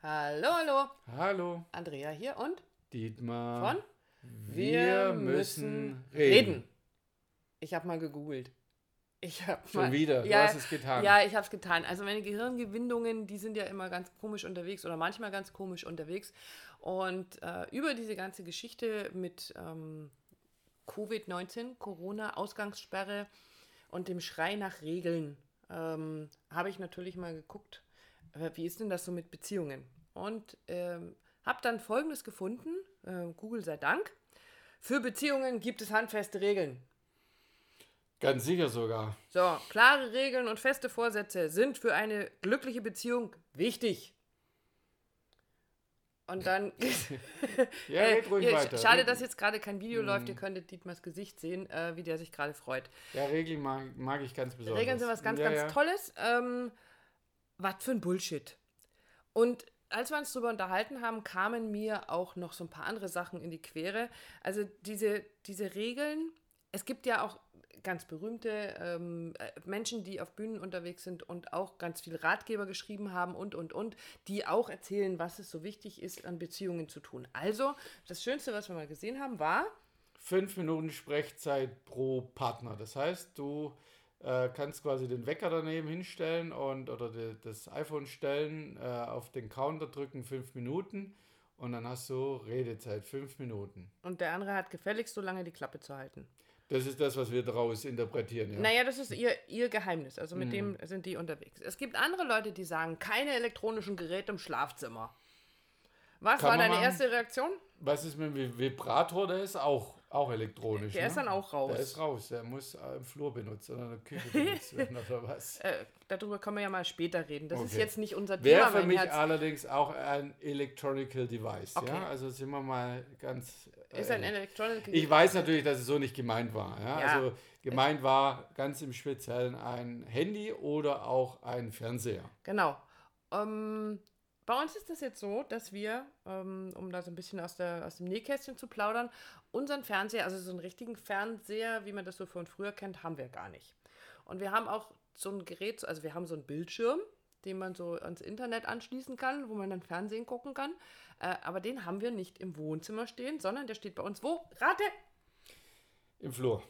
Hallo, hallo. Hallo, Andrea hier und Dietmar. von Wir müssen reden. Ich habe mal gegoogelt. Ich habe Schon mal, wieder, du ja, hast es getan. Ja, ich habe es getan. Also meine Gehirngewindungen, die sind ja immer ganz komisch unterwegs oder manchmal ganz komisch unterwegs. Und äh, über diese ganze Geschichte mit ähm, Covid-19, Corona, Ausgangssperre und dem Schrei nach Regeln ähm, habe ich natürlich mal geguckt, äh, wie ist denn das so mit Beziehungen? Und ähm, habe dann Folgendes gefunden, äh, Google sei Dank. Für Beziehungen gibt es handfeste Regeln. Ganz sicher sogar. So, klare Regeln und feste Vorsätze sind für eine glückliche Beziehung wichtig. Und dann. Ja, Äh, red ruhig ihr- weiter. Schade, dass jetzt gerade kein Video läuft. Mhm. Ihr könntet Dietmars Gesicht sehen, äh, wie der sich gerade freut. Ja, Regeln mag, mag ich ganz besonders. Regeln sind was ganz, ja, ganz ja. Tolles. Ähm, was für ein Bullshit. Und als wir uns darüber unterhalten haben, kamen mir auch noch so ein paar andere Sachen in die Quere. Also diese, diese Regeln, es gibt ja auch ganz berühmte ähm, äh, Menschen, die auf Bühnen unterwegs sind und auch ganz viel Ratgeber geschrieben haben und, und, und, die auch erzählen, was es so wichtig ist, an Beziehungen zu tun. Also, das Schönste, was wir mal gesehen haben, war, Fünf Minuten Sprechzeit pro Partner. Das heißt, du äh, kannst quasi den Wecker daneben hinstellen und oder die, das iPhone stellen, äh, auf den Counter drücken, fünf Minuten und dann hast du Redezeit, fünf Minuten. und der andere hat gefälligst so lange die Klappe zu halten. Das ist das, was wir daraus interpretieren. Ja. Naja, das ist ihr, ihr Geheimnis. Also mit Mhm. dem sind die unterwegs. Es gibt andere Leute, die sagen, keine elektronischen Geräte im Schlafzimmer. Was Kann war deine machen. erste Reaktion? Was ist mit dem Vibrator? Der ist auch, auch elektronisch. Der ne? ist dann auch raus. Der ist raus. Der muss äh, im Flur benutzt oder in der Küche benutzt werden oder was. Äh, darüber können wir ja mal später reden. Das ist Okay. jetzt nicht unser Thema. Wäre für mich Herz. allerdings auch ein Electronical Device. Okay. Ja? Also sind wir mal ganz. Ist ein ehrlich. Electronic ich weiß natürlich, dass es so nicht gemeint war. Ja? Ja. Also gemeint war ganz im Speziellen ein Handy oder auch ein Fernseher. Genau. Ähm, bei uns ist das jetzt so, dass wir, ähm, um da so ein bisschen aus, der, aus dem Nähkästchen zu plaudern, unseren Fernseher, also so einen richtigen Fernseher, wie man das so von früher kennt, haben wir gar nicht. Und wir haben auch so ein Gerät, also wir haben so einen Bildschirm, den man so ans Internet anschließen kann, wo man dann Fernsehen gucken kann. Äh, aber den haben wir nicht im Wohnzimmer stehen, sondern der steht bei uns wo? Rate! Im Flur.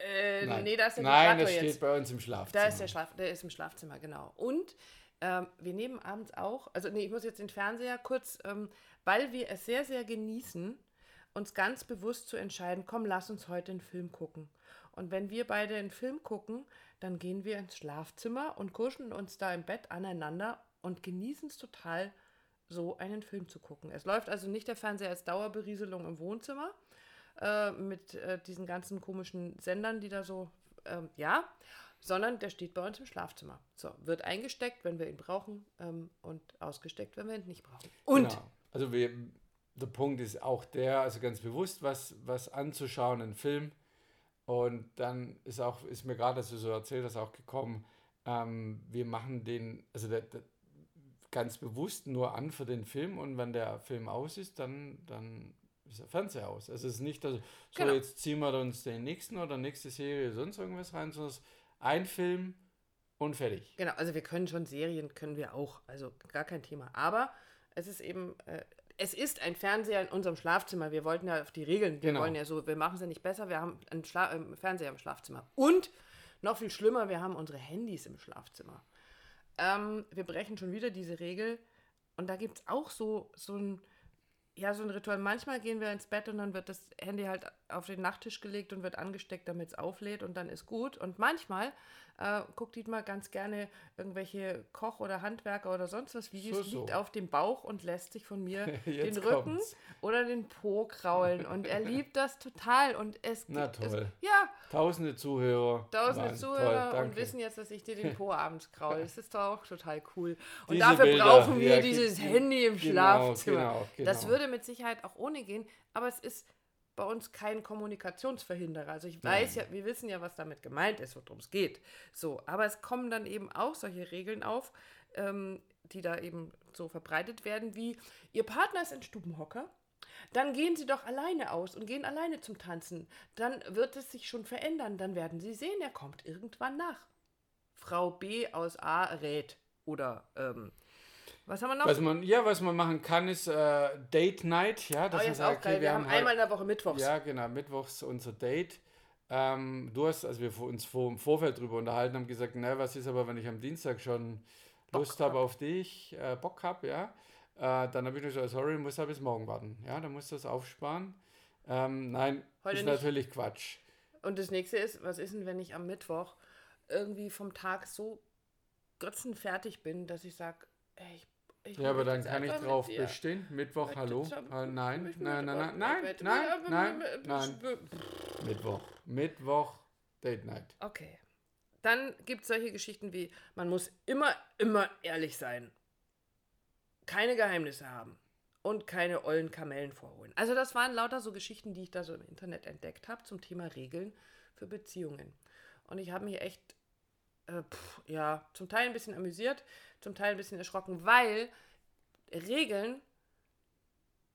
Äh, Nein, nee, da ist der Nein das jetzt. steht bei uns im Schlafzimmer. Da ist der Schlaf, der ist im Schlafzimmer, genau. Und ähm, wir nehmen abends auch, also nee, ich muss jetzt den Fernseher kurz, ähm, weil wir es sehr, sehr genießen, uns ganz bewusst zu entscheiden, komm, lass uns heute einen Film gucken. Und wenn wir beide einen Film gucken, dann gehen wir ins Schlafzimmer und kuscheln uns da im Bett aneinander und genießen es total, so einen Film zu gucken. Es läuft also nicht der Fernseher als Dauerberieselung im Wohnzimmer äh, mit äh, diesen ganzen komischen Sendern, die da so, ähm, ja, sondern der steht bei uns im Schlafzimmer. So, wird eingesteckt, wenn wir ihn brauchen ähm, und ausgesteckt, wenn wir ihn nicht brauchen. Und Genau. Also wir, der Punkt ist auch der, also ganz bewusst was, was anzuschauen, einen Film. Und dann ist auch, ist mir gerade, dass du so erzählt hast, auch gekommen, ähm, wir machen den, also der, der, ganz bewusst nur an für den Film und wenn der Film aus ist, dann, dann ist der Fernseher aus. Also es ist nicht, dass, so Genau. jetzt ziehen wir uns den nächsten oder nächste Serie sonst irgendwas rein, sondern es ein Film und fertig. Genau, also wir können schon Serien, können wir auch, also gar kein Thema. Aber es ist eben, äh, es ist ein Fernseher in unserem Schlafzimmer. Wir wollten ja auf die Regeln, wir Genau. wollen ja so, wir machen es ja nicht besser, wir haben einen Schla äh, Fernseher im Schlafzimmer. Und noch viel schlimmer, wir haben unsere Handys im Schlafzimmer. Ähm, wir brechen schon wieder diese Regel und da gibt es auch so, so ein, ja, so ein Ritual. Manchmal gehen wir ins Bett und dann wird das Handy halt auf den Nachttisch gelegt und wird angesteckt, damit es auflädt und dann ist gut. Und manchmal äh, guckt Dietmar ganz gerne irgendwelche Koch- oder Handwerker oder sonst was Videos, So, so. liegt auf dem Bauch und lässt sich von mir den Rücken kommt's. oder den Po kraulen. Und er liebt das total. Und es Na gibt- es, toll. ja, Tausende Zuhörer. tausende waren Zuhörer toll, und wissen jetzt, dass ich dir den Po abends kraule. Das ist doch auch total cool. Und Diese dafür Bilder, brauchen wir ja, dieses genau, Handy im genau, Schlafzimmer. genau, Das genau. Würde mit Sicherheit auch ohne gehen, aber es ist bei uns kein Kommunikationsverhinderer. Also ich weiß ja, wir wissen ja, was damit gemeint ist, worum es geht. So, aber es kommen dann eben auch solche Regeln auf, ähm, die da eben so verbreitet werden, wie Ihr Partner ist ein Stubenhocker. Dann gehen Sie doch alleine aus und gehen alleine zum Tanzen. Dann wird es sich schon verändern. Dann werden Sie sehen, er kommt irgendwann nach. Frau B aus A rät. Oder ähm, Was haben wir noch? Was man, ja, was man machen kann, ist äh, Date Night. Ja, das oh, ist ist auch geil. Wir, haben einmal in der Woche Mittwochs. Ja, genau, Mittwochs unser Date. Ähm, du hast, als wir uns vor, im Vorfeld darüber unterhalten haben, gesagt, na, was ist aber, wenn ich am Dienstag schon Bock Lust habe auf dich, äh, Bock habe, ja, äh, dann habe ich gesagt, sorry, muss aber bis morgen warten. Ja, dann musst du das aufsparen. Ähm, nein, Heute ist nicht. natürlich Quatsch. Und das nächste ist, was ist denn, wenn ich am Mittwoch irgendwie vom Tag so grotzenfertig bin, dass ich sage, ich ich ja, aber dann kann ich drauf bestehen. Mittwoch, hallo. nein, nein, nein, nein, nein, nein, nein, Mittwoch. Mittwoch, Date Night. Okay. Dann gibt es solche Geschichten wie, man muss immer, immer ehrlich sein. Keine Geheimnisse haben. Und keine ollen Kamellen vorholen. Also das waren lauter so Geschichten, die ich da so im Internet entdeckt habe zum Thema Regeln für Beziehungen. Und ich habe mich echt äh, pff, ja, zum Teil ein bisschen amüsiert, zum Teil ein bisschen erschrocken, weil Regeln,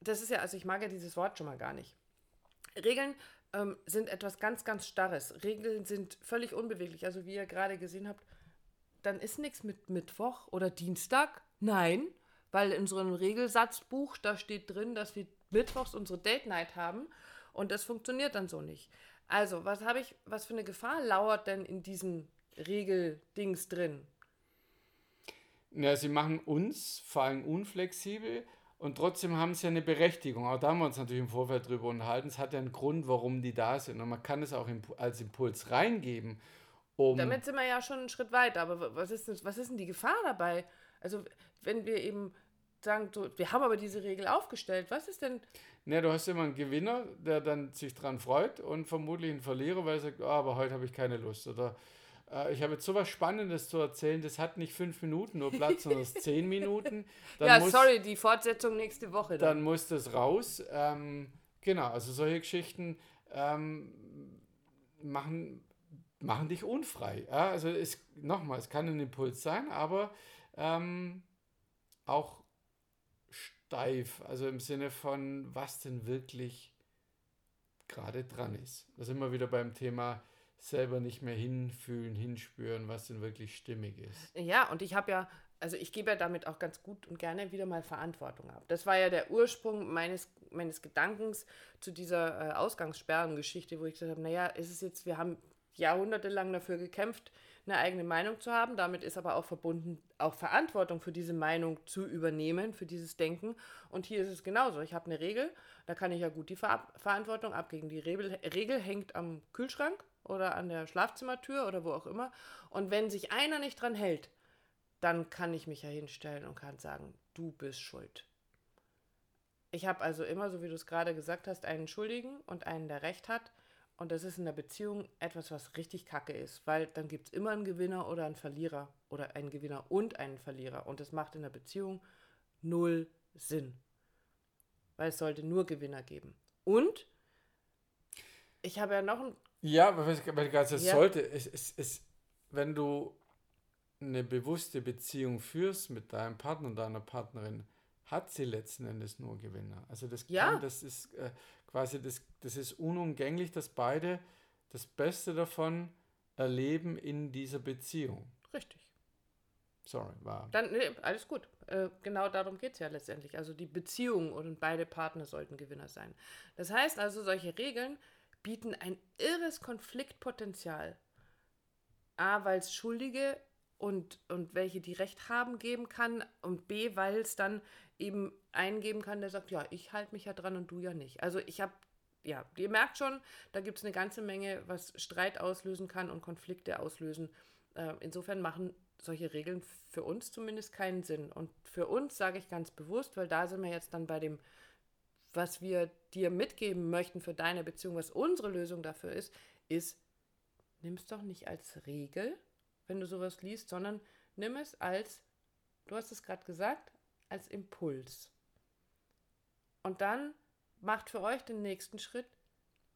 das ist ja, also ich mag ja dieses Wort schon mal gar nicht. Regeln ähm, sind etwas ganz, ganz Starres. Regeln sind völlig unbeweglich. Also wie ihr gerade gesehen habt, dann ist nichts mit Mittwoch oder Dienstag. Nein, weil in so einem Regelsatzbuch, da steht drin, dass wir Mittwochs unsere Date Night haben und das funktioniert dann so nicht. Also, was habe ich, was für eine Gefahr lauert denn in diesen Regeldings drin? Ja, sie machen uns vor allem unflexibel und trotzdem haben sie ja eine Berechtigung. Auch da haben wir uns natürlich im Vorfeld drüber unterhalten. Es hat ja einen Grund, warum die da sind. Und man kann es auch als Impuls reingeben. Um Damit sind wir ja schon einen Schritt weiter. Aber was ist, denn, was ist denn die Gefahr dabei? Also, wenn wir eben sagen, wir haben aber diese Regel aufgestellt, was ist denn. Ne, du hast immer einen Gewinner, der dann sich dran freut und vermutlich einen Verlierer, weil er sagt, oh, aber heute habe ich keine Lust. Oder äh, ich habe jetzt so was Spannendes zu erzählen, das hat nicht fünf Minuten nur Platz, sondern zehn Minuten. Dann ja, muss, sorry, die Fortsetzung nächste Woche. Dann, dann muss das raus. Ähm, genau, also solche Geschichten ähm, machen, machen dich unfrei. Ja? Also es, nochmal, es kann ein Impuls sein, aber ähm, auch steif, also im Sinne von, was denn wirklich gerade dran ist. Da sind wir wieder beim Thema selber nicht mehr hinfühlen, hinspüren, was denn wirklich stimmig ist. Ja, und ich habe ja, also ich gebe ja damit auch ganz gut und gerne wieder mal Verantwortung ab. Das war ja der Ursprung meines, meines Gedankens zu dieser äh, Ausgangssperrengeschichte, wo ich gesagt habe, naja, ist es jetzt, wir haben jahrhundertelang dafür gekämpft, eine eigene Meinung zu haben. Damit ist aber auch verbunden, auch Verantwortung für diese Meinung zu übernehmen, für dieses Denken. Und hier ist es genauso. Ich habe eine Regel, da kann ich ja gut die Ver Verantwortung abgeben. Die Regel, Regel hängt am Kühlschrank oder an der Schlafzimmertür oder wo auch immer. Und wenn sich einer nicht dran hält, dann kann ich mich ja hinstellen und kann sagen, du bist schuld. Ich habe also immer, so wie du es gerade gesagt hast, einen Schuldigen und einen, der Recht hat. Und das ist in der Beziehung etwas, was richtig kacke ist, weil dann gibt es immer einen Gewinner oder einen Verlierer oder einen Gewinner und einen Verlierer. Und das macht in der Beziehung null Sinn. Weil es sollte nur Gewinner geben. Und ich habe ja noch ein ja, weil ich gerade ja. sollte, es, es, es, wenn du eine bewusste Beziehung führst mit deinem Partner und deiner Partnerin, hat sie letzten Endes nur Gewinner. Also das ja. kann, das ist äh, quasi, das, das ist unumgänglich, dass beide das Beste davon erleben in dieser Beziehung. Richtig. Sorry, war. Dann, nee, alles gut. Äh, genau darum geht es ja letztendlich. Also die Beziehung und beide Partner sollten Gewinner sein. Das heißt also, solche Regeln bieten ein irres Konfliktpotenzial. A, weil es Schuldige und, und welche die Recht haben geben kann und B, weil es dann eben eingeben kann, der sagt, ja, ich halte mich ja dran und du ja nicht. Also ich habe, ja, ihr merkt schon, da gibt es eine ganze Menge, was Streit auslösen kann und Konflikte auslösen. Äh, insofern machen solche Regeln für uns zumindest keinen Sinn. Und für uns sage ich ganz bewusst, weil da sind wir jetzt dann bei dem was wir dir mitgeben möchten für deine Beziehung, was unsere Lösung dafür ist, ist, nimm es doch nicht als Regel, wenn du sowas liest, sondern nimm es als, du hast es gerade gesagt, als Impuls. Und dann macht für euch den nächsten Schritt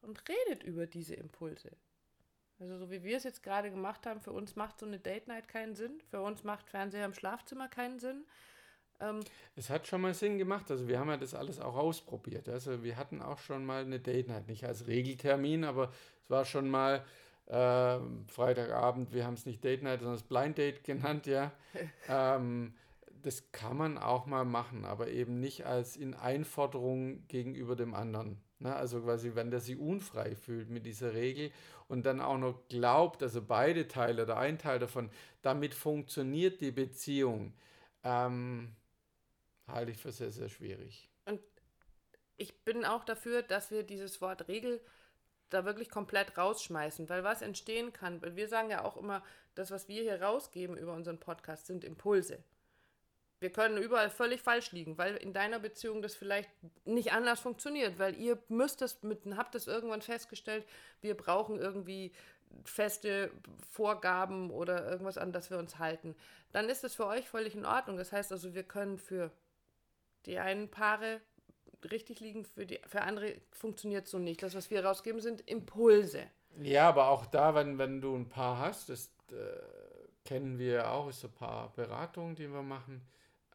und redet über diese Impulse. Also so wie wir es jetzt gerade gemacht haben, für uns macht so eine Date Night keinen Sinn, für uns macht Fernseher im Schlafzimmer keinen Sinn, ähm, es hat schon mal Sinn gemacht. Also wir haben ja das alles auch ausprobiert. Also wir hatten auch schon mal eine Date Night, nicht als Regeltermin, aber es war schon mal äh, Freitagabend, wir haben es nicht Date Night, sondern das Blind Date genannt, ja. ähm, das kann man auch mal machen, aber eben nicht als in Einforderung gegenüber dem anderen. Ne? Also quasi, wenn der sich unfrei fühlt mit dieser Regel und dann auch noch glaubt, also beide Teile oder ein Teil davon, damit funktioniert die Beziehung, ähm, halte ich für sehr, sehr schwierig. Und ich bin auch dafür, dass wir dieses Wort Regel da wirklich komplett rausschmeißen, weil was entstehen kann, wir sagen ja auch immer, das, was wir hier rausgeben über unseren Podcast, sind Impulse. Wir können überall völlig falsch liegen, weil in deiner Beziehung das vielleicht nicht anders funktioniert, weil ihr müsst es mit, habt es irgendwann festgestellt, wir brauchen irgendwie feste Vorgaben oder irgendwas an das wir uns halten. Dann ist es für euch völlig in Ordnung. Das heißt also, wir können für die einen Paare richtig liegen, für, die, für andere funktioniert so nicht. Das, was wir rausgeben, sind Impulse. Ja, aber auch da, wenn, wenn du ein Paar hast, das äh, kennen wir auch, ist so ein paar Beratungen, die wir machen.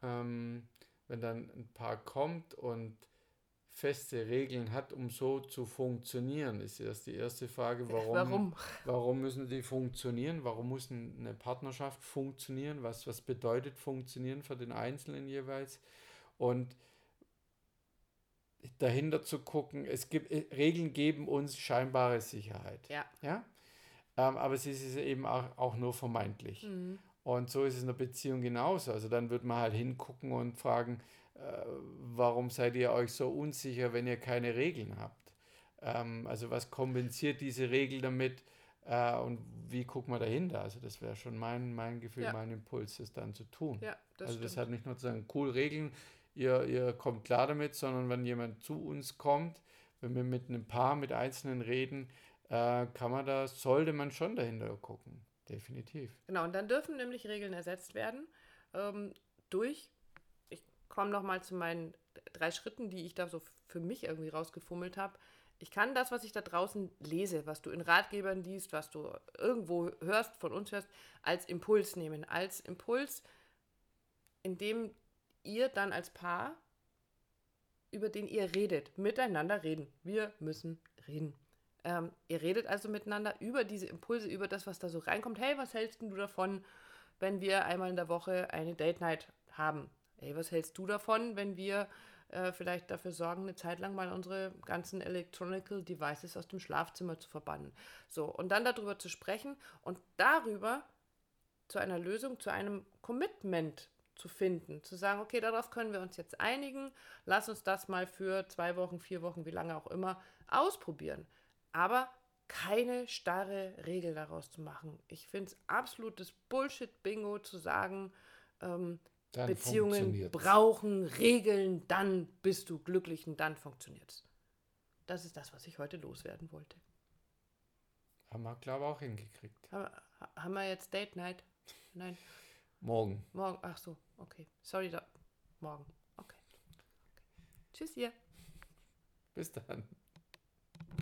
Ähm, wenn dann ein Paar kommt und feste Regeln hat, um so zu funktionieren, ist erst die erste Frage, warum, warum? warum müssen die funktionieren? Warum muss eine Partnerschaft funktionieren? Was, was bedeutet funktionieren für den Einzelnen jeweils? Und dahinter zu gucken, es gibt äh, Regeln geben uns scheinbare Sicherheit. Ja. ja? Ähm, aber es ist eben auch, auch nur vermeintlich. Mhm. Und so ist es in der Beziehung genauso. Also dann wird man halt hingucken und fragen, äh, warum seid ihr euch so unsicher, wenn ihr keine Regeln habt? Ähm, also was kompensiert diese Regel damit? Äh, und wie guckt man dahinter? Also das wäre schon mein, mein Gefühl, ja. mein Impuls, das dann zu tun. Ja, also das hat nicht nur zu sagen, cool Regeln, ihr, ihr kommt klar damit, sondern wenn jemand zu uns kommt, wenn wir mit einem Paar, mit Einzelnen reden, äh, kann man da, sollte man schon dahinter gucken. Definitiv. Genau, und dann dürfen nämlich Regeln ersetzt werden ähm, durch, ich komme nochmal zu meinen drei Schritten, die ich da so für mich irgendwie rausgefummelt habe. Ich kann das, was ich da draußen lese, was du in Ratgebern liest, was du irgendwo hörst, von uns hörst, als Impuls nehmen. Als Impuls, in dem ihr dann als Paar, über den ihr redet, miteinander reden. Wir müssen reden. Ähm, ihr redet also miteinander über diese Impulse, über das, was da so reinkommt. Hey, was hältst du davon, wenn wir einmal in der Woche eine Date Night haben? Hey, was hältst du davon, wenn wir äh, vielleicht dafür sorgen, eine Zeit lang mal unsere ganzen Electronical Devices aus dem Schlafzimmer zu verbannen? So, und dann darüber zu sprechen und darüber zu einer Lösung, zu einem Commitment zu finden, zu sagen, okay, darauf können wir uns jetzt einigen, lass uns das mal für zwei Wochen, vier Wochen, wie lange auch immer, ausprobieren. Aber keine starre Regel daraus zu machen. Ich finde es absolutes Bullshit-Bingo zu sagen, ähm, Beziehungen brauchen Regeln, dann bist du glücklich und dann funktioniert es. Das ist das, was ich heute loswerden wollte. Haben wir, glaube ich, auch hingekriegt. Haben, haben wir jetzt Date Night? Nein. Morgen. Morgen, ach so, okay. Sorry, da, morgen. Okay. okay. Tschüss, ihr. Bis dann.